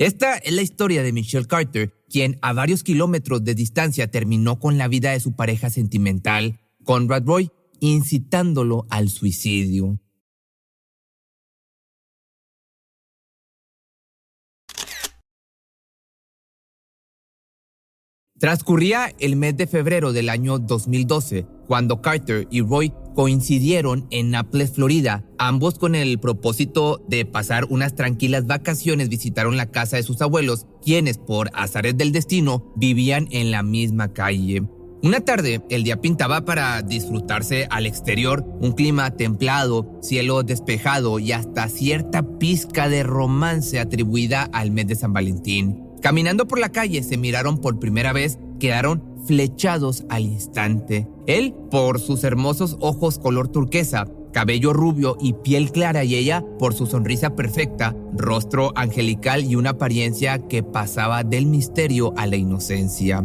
Esta es la historia de Michelle Carter, quien a varios kilómetros de distancia terminó con la vida de su pareja sentimental, Conrad Roy, incitándolo al suicidio. Transcurría el mes de febrero del año 2012, cuando Carter y Roy coincidieron en Naples, Florida. Ambos con el propósito de pasar unas tranquilas vacaciones visitaron la casa de sus abuelos, quienes por azares del destino vivían en la misma calle. Una tarde, el día pintaba para disfrutarse al exterior, un clima templado, cielo despejado y hasta cierta pizca de romance atribuida al mes de San Valentín. Caminando por la calle se miraron por primera vez, quedaron flechados al instante. Él por sus hermosos ojos color turquesa, cabello rubio y piel clara y ella por su sonrisa perfecta, rostro angelical y una apariencia que pasaba del misterio a la inocencia.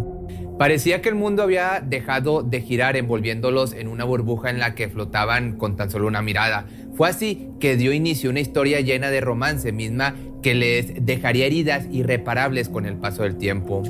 Parecía que el mundo había dejado de girar envolviéndolos en una burbuja en la que flotaban con tan solo una mirada. Fue así que dio inicio una historia llena de romance misma que les dejaría heridas irreparables con el paso del tiempo.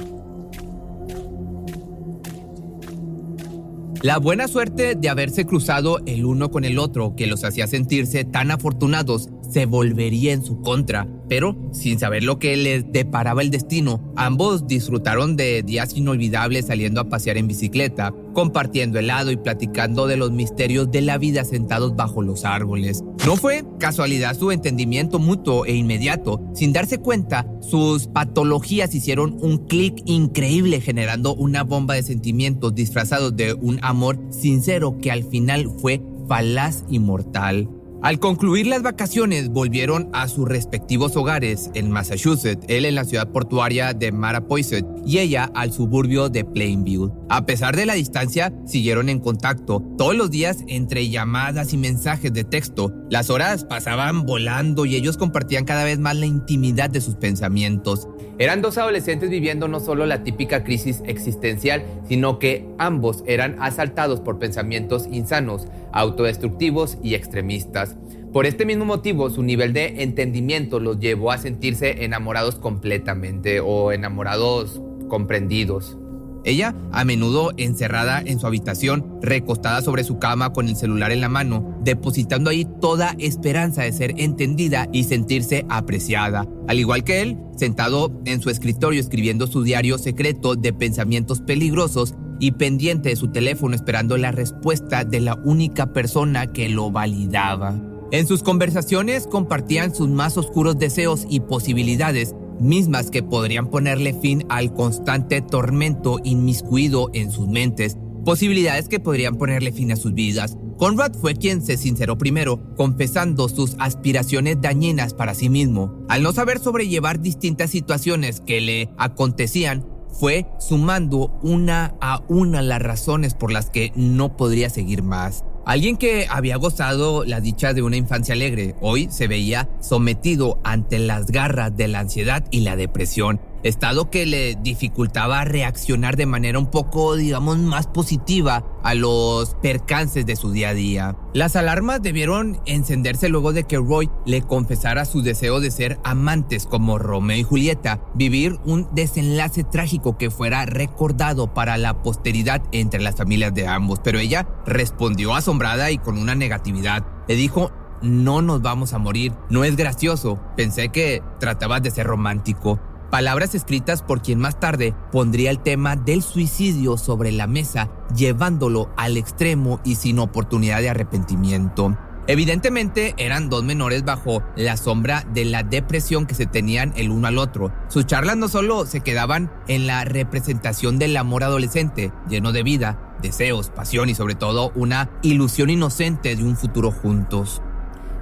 La buena suerte de haberse cruzado el uno con el otro, que los hacía sentirse tan afortunados, se volvería en su contra, pero sin saber lo que les deparaba el destino, ambos disfrutaron de días inolvidables saliendo a pasear en bicicleta, compartiendo helado y platicando de los misterios de la vida sentados bajo los árboles. No fue casualidad su entendimiento mutuo e inmediato. Sin darse cuenta, sus patologías hicieron un clic increíble generando una bomba de sentimientos disfrazados de un amor sincero que al final fue falaz y mortal. Al concluir las vacaciones, volvieron a sus respectivos hogares en Massachusetts, él en la ciudad portuaria de Marapoiset y ella al suburbio de Plainview. A pesar de la distancia, siguieron en contacto todos los días entre llamadas y mensajes de texto. Las horas pasaban volando y ellos compartían cada vez más la intimidad de sus pensamientos. Eran dos adolescentes viviendo no solo la típica crisis existencial, sino que ambos eran asaltados por pensamientos insanos, autodestructivos y extremistas. Por este mismo motivo, su nivel de entendimiento los llevó a sentirse enamorados completamente o enamorados comprendidos. Ella, a menudo encerrada en su habitación, recostada sobre su cama con el celular en la mano, depositando ahí toda esperanza de ser entendida y sentirse apreciada. Al igual que él, sentado en su escritorio escribiendo su diario secreto de pensamientos peligrosos y pendiente de su teléfono esperando la respuesta de la única persona que lo validaba. En sus conversaciones compartían sus más oscuros deseos y posibilidades, mismas que podrían ponerle fin al constante tormento inmiscuido en sus mentes, posibilidades que podrían ponerle fin a sus vidas. Conrad fue quien se sinceró primero, confesando sus aspiraciones dañinas para sí mismo. Al no saber sobrellevar distintas situaciones que le acontecían, fue sumando una a una las razones por las que no podría seguir más. Alguien que había gozado la dicha de una infancia alegre, hoy se veía sometido ante las garras de la ansiedad y la depresión estado que le dificultaba reaccionar de manera un poco, digamos, más positiva a los percances de su día a día. Las alarmas debieron encenderse luego de que Roy le confesara su deseo de ser amantes como Romeo y Julieta, vivir un desenlace trágico que fuera recordado para la posteridad entre las familias de ambos, pero ella respondió asombrada y con una negatividad. Le dijo, no nos vamos a morir, no es gracioso, pensé que tratabas de ser romántico. Palabras escritas por quien más tarde pondría el tema del suicidio sobre la mesa, llevándolo al extremo y sin oportunidad de arrepentimiento. Evidentemente eran dos menores bajo la sombra de la depresión que se tenían el uno al otro. Sus charlas no solo se quedaban en la representación del amor adolescente, lleno de vida, deseos, pasión y sobre todo una ilusión inocente de un futuro juntos.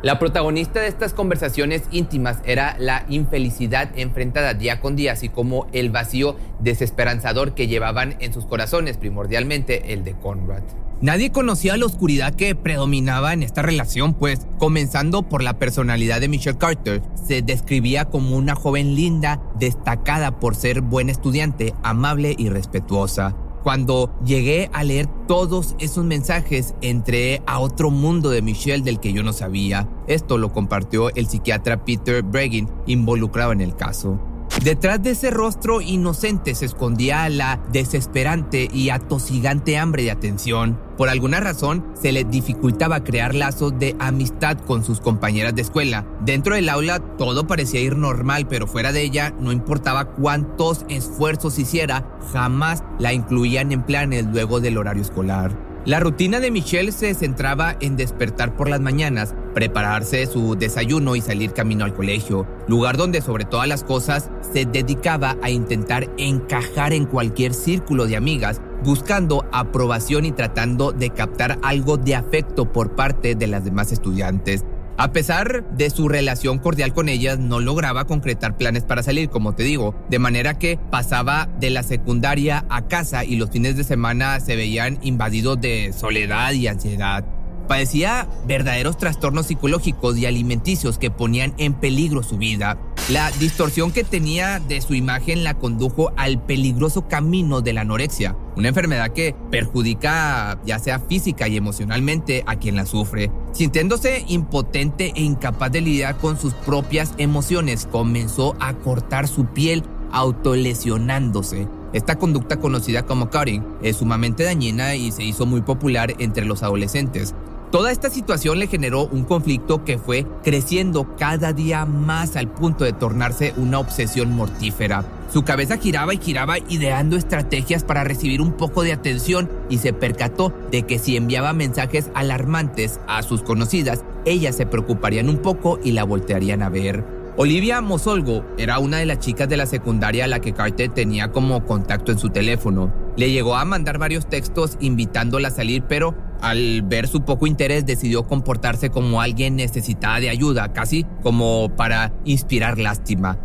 La protagonista de estas conversaciones íntimas era la infelicidad enfrentada día con día, así como el vacío desesperanzador que llevaban en sus corazones, primordialmente el de Conrad. Nadie conocía la oscuridad que predominaba en esta relación, pues, comenzando por la personalidad de Michelle Carter, se describía como una joven linda, destacada por ser buena estudiante, amable y respetuosa. Cuando llegué a leer todos esos mensajes, entré a otro mundo de Michelle del que yo no sabía. Esto lo compartió el psiquiatra Peter Breggin, involucrado en el caso. Detrás de ese rostro inocente se escondía la desesperante y atosigante hambre de atención. Por alguna razón, se le dificultaba crear lazos de amistad con sus compañeras de escuela. Dentro del aula todo parecía ir normal, pero fuera de ella, no importaba cuántos esfuerzos hiciera, jamás la incluían en planes luego del horario escolar. La rutina de Michelle se centraba en despertar por las mañanas, prepararse su desayuno y salir camino al colegio, lugar donde sobre todas las cosas se dedicaba a intentar encajar en cualquier círculo de amigas, buscando aprobación y tratando de captar algo de afecto por parte de las demás estudiantes. A pesar de su relación cordial con ellas, no lograba concretar planes para salir, como te digo, de manera que pasaba de la secundaria a casa y los fines de semana se veían invadidos de soledad y ansiedad. Padecía verdaderos trastornos psicológicos y alimenticios que ponían en peligro su vida. La distorsión que tenía de su imagen la condujo al peligroso camino de la anorexia, una enfermedad que perjudica ya sea física y emocionalmente a quien la sufre. Sintiéndose impotente e incapaz de lidiar con sus propias emociones, comenzó a cortar su piel autolesionándose. Esta conducta conocida como cutting es sumamente dañina y se hizo muy popular entre los adolescentes. Toda esta situación le generó un conflicto que fue creciendo cada día más al punto de tornarse una obsesión mortífera. Su cabeza giraba y giraba ideando estrategias para recibir un poco de atención y se percató de que si enviaba mensajes alarmantes a sus conocidas, ellas se preocuparían un poco y la voltearían a ver. Olivia Mosolgo era una de las chicas de la secundaria a la que Carter tenía como contacto en su teléfono. Le llegó a mandar varios textos invitándola a salir, pero al ver su poco interés decidió comportarse como alguien necesitada de ayuda, casi como para inspirar lástima.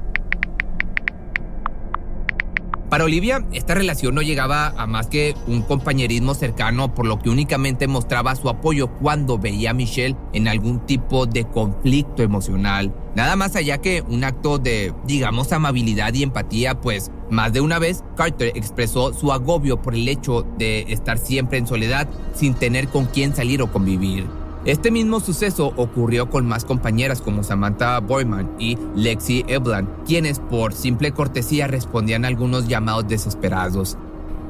Para Olivia, esta relación no llegaba a más que un compañerismo cercano, por lo que únicamente mostraba su apoyo cuando veía a Michelle en algún tipo de conflicto emocional. Nada más allá que un acto de, digamos, amabilidad y empatía, pues más de una vez Carter expresó su agobio por el hecho de estar siempre en soledad sin tener con quién salir o convivir. Este mismo suceso ocurrió con más compañeras como Samantha Boyman y Lexi Eblan, quienes por simple cortesía respondían a algunos llamados desesperados.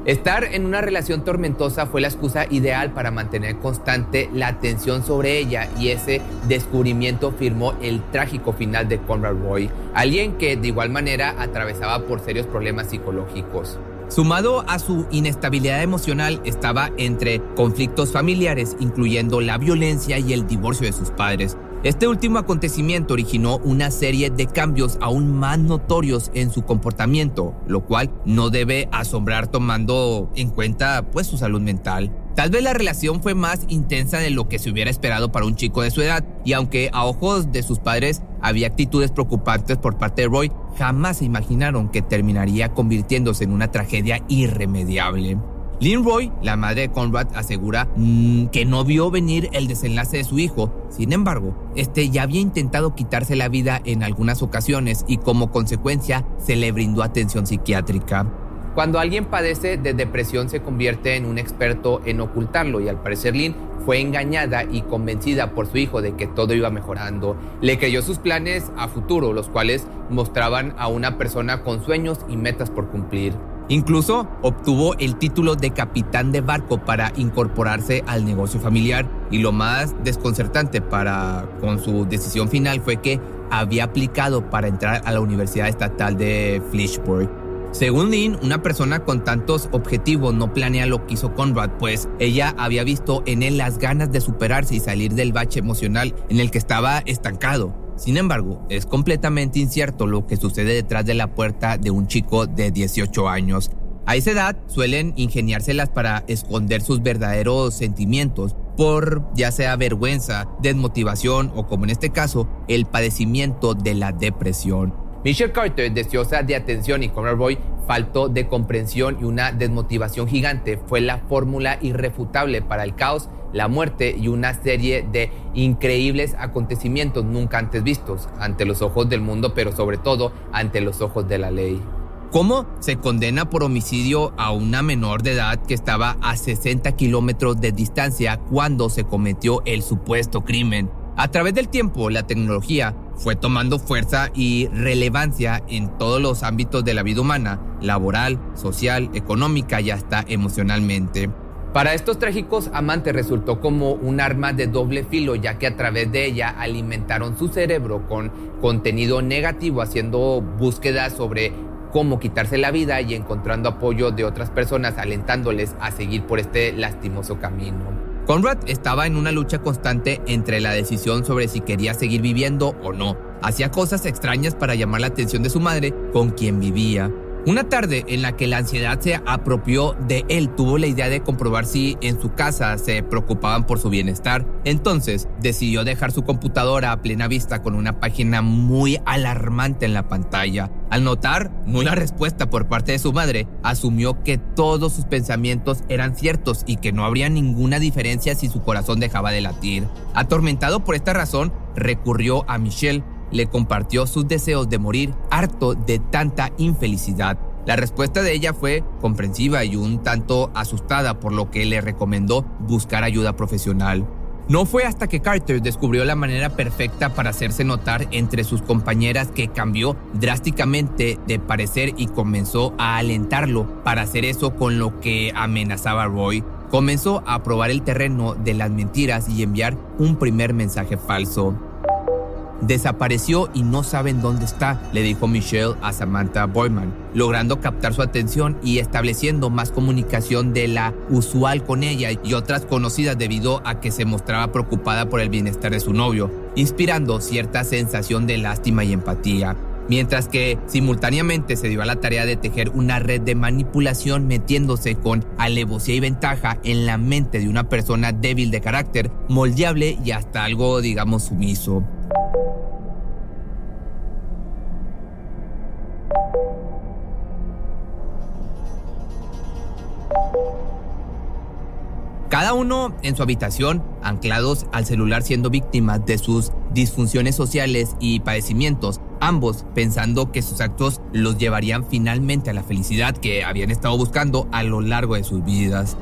Estar en una relación tormentosa fue la excusa ideal para mantener constante la atención sobre ella y ese descubrimiento firmó el trágico final de Conrad Roy, alguien que de igual manera atravesaba por serios problemas psicológicos. Sumado a su inestabilidad emocional estaba entre conflictos familiares, incluyendo la violencia y el divorcio de sus padres. Este último acontecimiento originó una serie de cambios aún más notorios en su comportamiento, lo cual no debe asombrar tomando en cuenta pues su salud mental. Tal vez la relación fue más intensa de lo que se hubiera esperado para un chico de su edad, y aunque a ojos de sus padres había actitudes preocupantes por parte de Roy, jamás se imaginaron que terminaría convirtiéndose en una tragedia irremediable. Lynn Roy, la madre de Conrad, asegura mm, que no vio venir el desenlace de su hijo. Sin embargo, este ya había intentado quitarse la vida en algunas ocasiones y como consecuencia se le brindó atención psiquiátrica. Cuando alguien padece de depresión se convierte en un experto en ocultarlo y al parecer Lynn fue engañada y convencida por su hijo de que todo iba mejorando. Le creyó sus planes a futuro, los cuales mostraban a una persona con sueños y metas por cumplir. Incluso obtuvo el título de capitán de barco para incorporarse al negocio familiar y lo más desconcertante para con su decisión final fue que había aplicado para entrar a la Universidad Estatal de Fishburg. Según Lynn, una persona con tantos objetivos no planea lo que hizo Conrad, pues ella había visto en él las ganas de superarse y salir del bache emocional en el que estaba estancado. Sin embargo, es completamente incierto lo que sucede detrás de la puerta de un chico de 18 años. A esa edad suelen ingeniárselas para esconder sus verdaderos sentimientos, por ya sea vergüenza, desmotivación o como en este caso, el padecimiento de la depresión. Michelle Carter, deseosa de atención y Conrad Roy, faltó de comprensión y una desmotivación gigante, fue la fórmula irrefutable para el caos, la muerte y una serie de increíbles acontecimientos nunca antes vistos ante los ojos del mundo, pero sobre todo ante los ojos de la ley. ¿Cómo se condena por homicidio a una menor de edad que estaba a 60 kilómetros de distancia cuando se cometió el supuesto crimen? A través del tiempo, la tecnología fue tomando fuerza y relevancia en todos los ámbitos de la vida humana, laboral, social, económica y hasta emocionalmente. Para estos trágicos amantes resultó como un arma de doble filo, ya que a través de ella alimentaron su cerebro con contenido negativo, haciendo búsquedas sobre cómo quitarse la vida y encontrando apoyo de otras personas alentándoles a seguir por este lastimoso camino. Conrad estaba en una lucha constante entre la decisión sobre si quería seguir viviendo o no. Hacía cosas extrañas para llamar la atención de su madre, con quien vivía. Una tarde en la que la ansiedad se apropió de él, tuvo la idea de comprobar si en su casa se preocupaban por su bienestar. Entonces decidió dejar su computadora a plena vista con una página muy alarmante en la pantalla. Al notar nula respuesta por parte de su madre, asumió que todos sus pensamientos eran ciertos y que no habría ninguna diferencia si su corazón dejaba de latir. Atormentado por esta razón, recurrió a Michelle, le compartió sus deseos de morir, harto de tanta infelicidad. La respuesta de ella fue comprensiva y un tanto asustada, por lo que le recomendó buscar ayuda profesional. No fue hasta que Carter descubrió la manera perfecta para hacerse notar entre sus compañeras que cambió drásticamente de parecer y comenzó a alentarlo para hacer eso con lo que amenazaba Roy. Comenzó a probar el terreno de las mentiras y enviar un primer mensaje falso. Desapareció y no saben dónde está, le dijo Michelle a Samantha Boyman, logrando captar su atención y estableciendo más comunicación de la usual con ella y otras conocidas debido a que se mostraba preocupada por el bienestar de su novio, inspirando cierta sensación de lástima y empatía. Mientras que simultáneamente se dio a la tarea de tejer una red de manipulación metiéndose con alevosía y ventaja en la mente de una persona débil de carácter, moldeable y hasta algo, digamos, sumiso. Cada uno en su habitación, anclados al celular siendo víctimas de sus disfunciones sociales y padecimientos, ambos pensando que sus actos los llevarían finalmente a la felicidad que habían estado buscando a lo largo de sus vidas.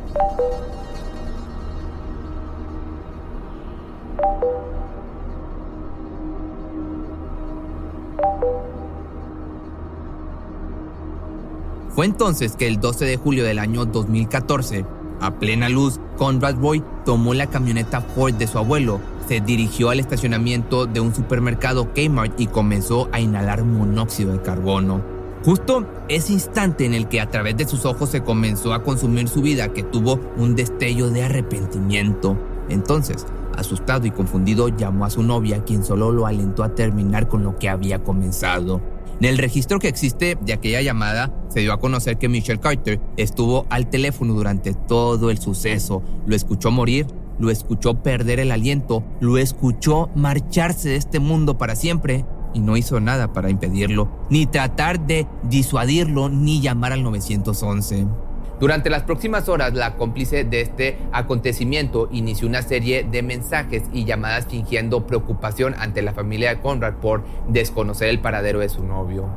Fue entonces que el 12 de julio del año 2014, a plena luz, Conrad Roy tomó la camioneta Ford de su abuelo, se dirigió al estacionamiento de un supermercado Kmart y comenzó a inhalar monóxido de carbono. Justo ese instante en el que a través de sus ojos se comenzó a consumir su vida, que tuvo un destello de arrepentimiento. Entonces, asustado y confundido, llamó a su novia, quien solo lo alentó a terminar con lo que había comenzado. En el registro que existe de aquella llamada, se dio a conocer que Michelle Carter estuvo al teléfono durante todo el suceso. Lo escuchó morir, lo escuchó perder el aliento, lo escuchó marcharse de este mundo para siempre y no hizo nada para impedirlo, ni tratar de disuadirlo, ni llamar al 911. Durante las próximas horas, la cómplice de este acontecimiento inició una serie de mensajes y llamadas fingiendo preocupación ante la familia de Conrad por desconocer el paradero de su novio.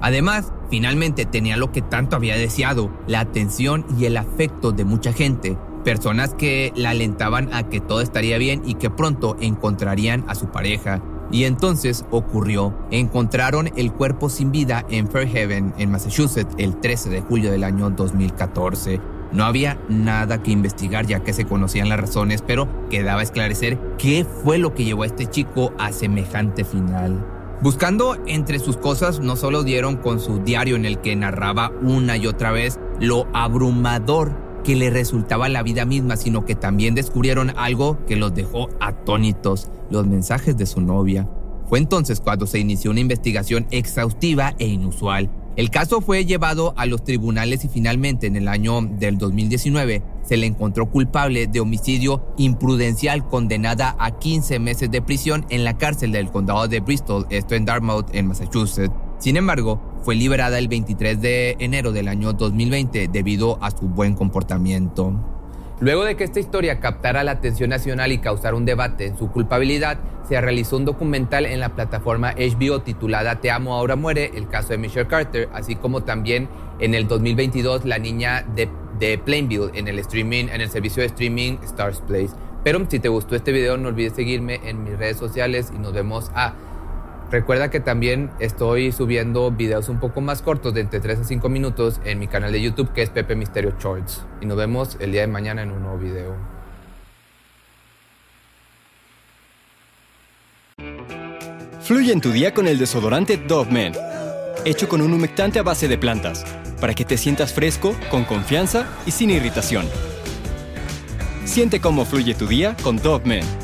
Además, finalmente tenía lo que tanto había deseado, la atención y el afecto de mucha gente, personas que la alentaban a que todo estaría bien y que pronto encontrarían a su pareja. Y entonces ocurrió. Encontraron el cuerpo sin vida en Fairhaven, en Massachusetts, el 13 de julio del año 2014. No había nada que investigar ya que se conocían las razones, pero quedaba esclarecer qué fue lo que llevó a este chico a semejante final. Buscando entre sus cosas, no solo dieron con su diario en el que narraba una y otra vez lo abrumador que le resultaba la vida misma, sino que también descubrieron algo que los dejó atónitos, los mensajes de su novia. Fue entonces cuando se inició una investigación exhaustiva e inusual. El caso fue llevado a los tribunales y finalmente en el año del 2019 se le encontró culpable de homicidio imprudencial condenada a 15 meses de prisión en la cárcel del condado de Bristol, esto en Dartmouth, en Massachusetts. Sin embargo, fue liberada el 23 de enero del año 2020 debido a su buen comportamiento. Luego de que esta historia captara la atención nacional y causara un debate en su culpabilidad, se realizó un documental en la plataforma HBO titulada Te amo, ahora muere, el caso de Michelle Carter, así como también en el 2022 La niña de, de Plainville en el streaming, en el servicio de streaming Stars Place. Pero si te gustó este video, no olvides seguirme en mis redes sociales y nos vemos a Recuerda que también estoy subiendo videos un poco más cortos de entre 3 a 5 minutos en mi canal de YouTube que es Pepe Misterio Shorts. Y nos vemos el día de mañana en un nuevo video. Fluye en tu día con el desodorante Dove Men, hecho con un humectante a base de plantas, para que te sientas fresco, con confianza y sin irritación. Siente cómo fluye tu día con Dove Men.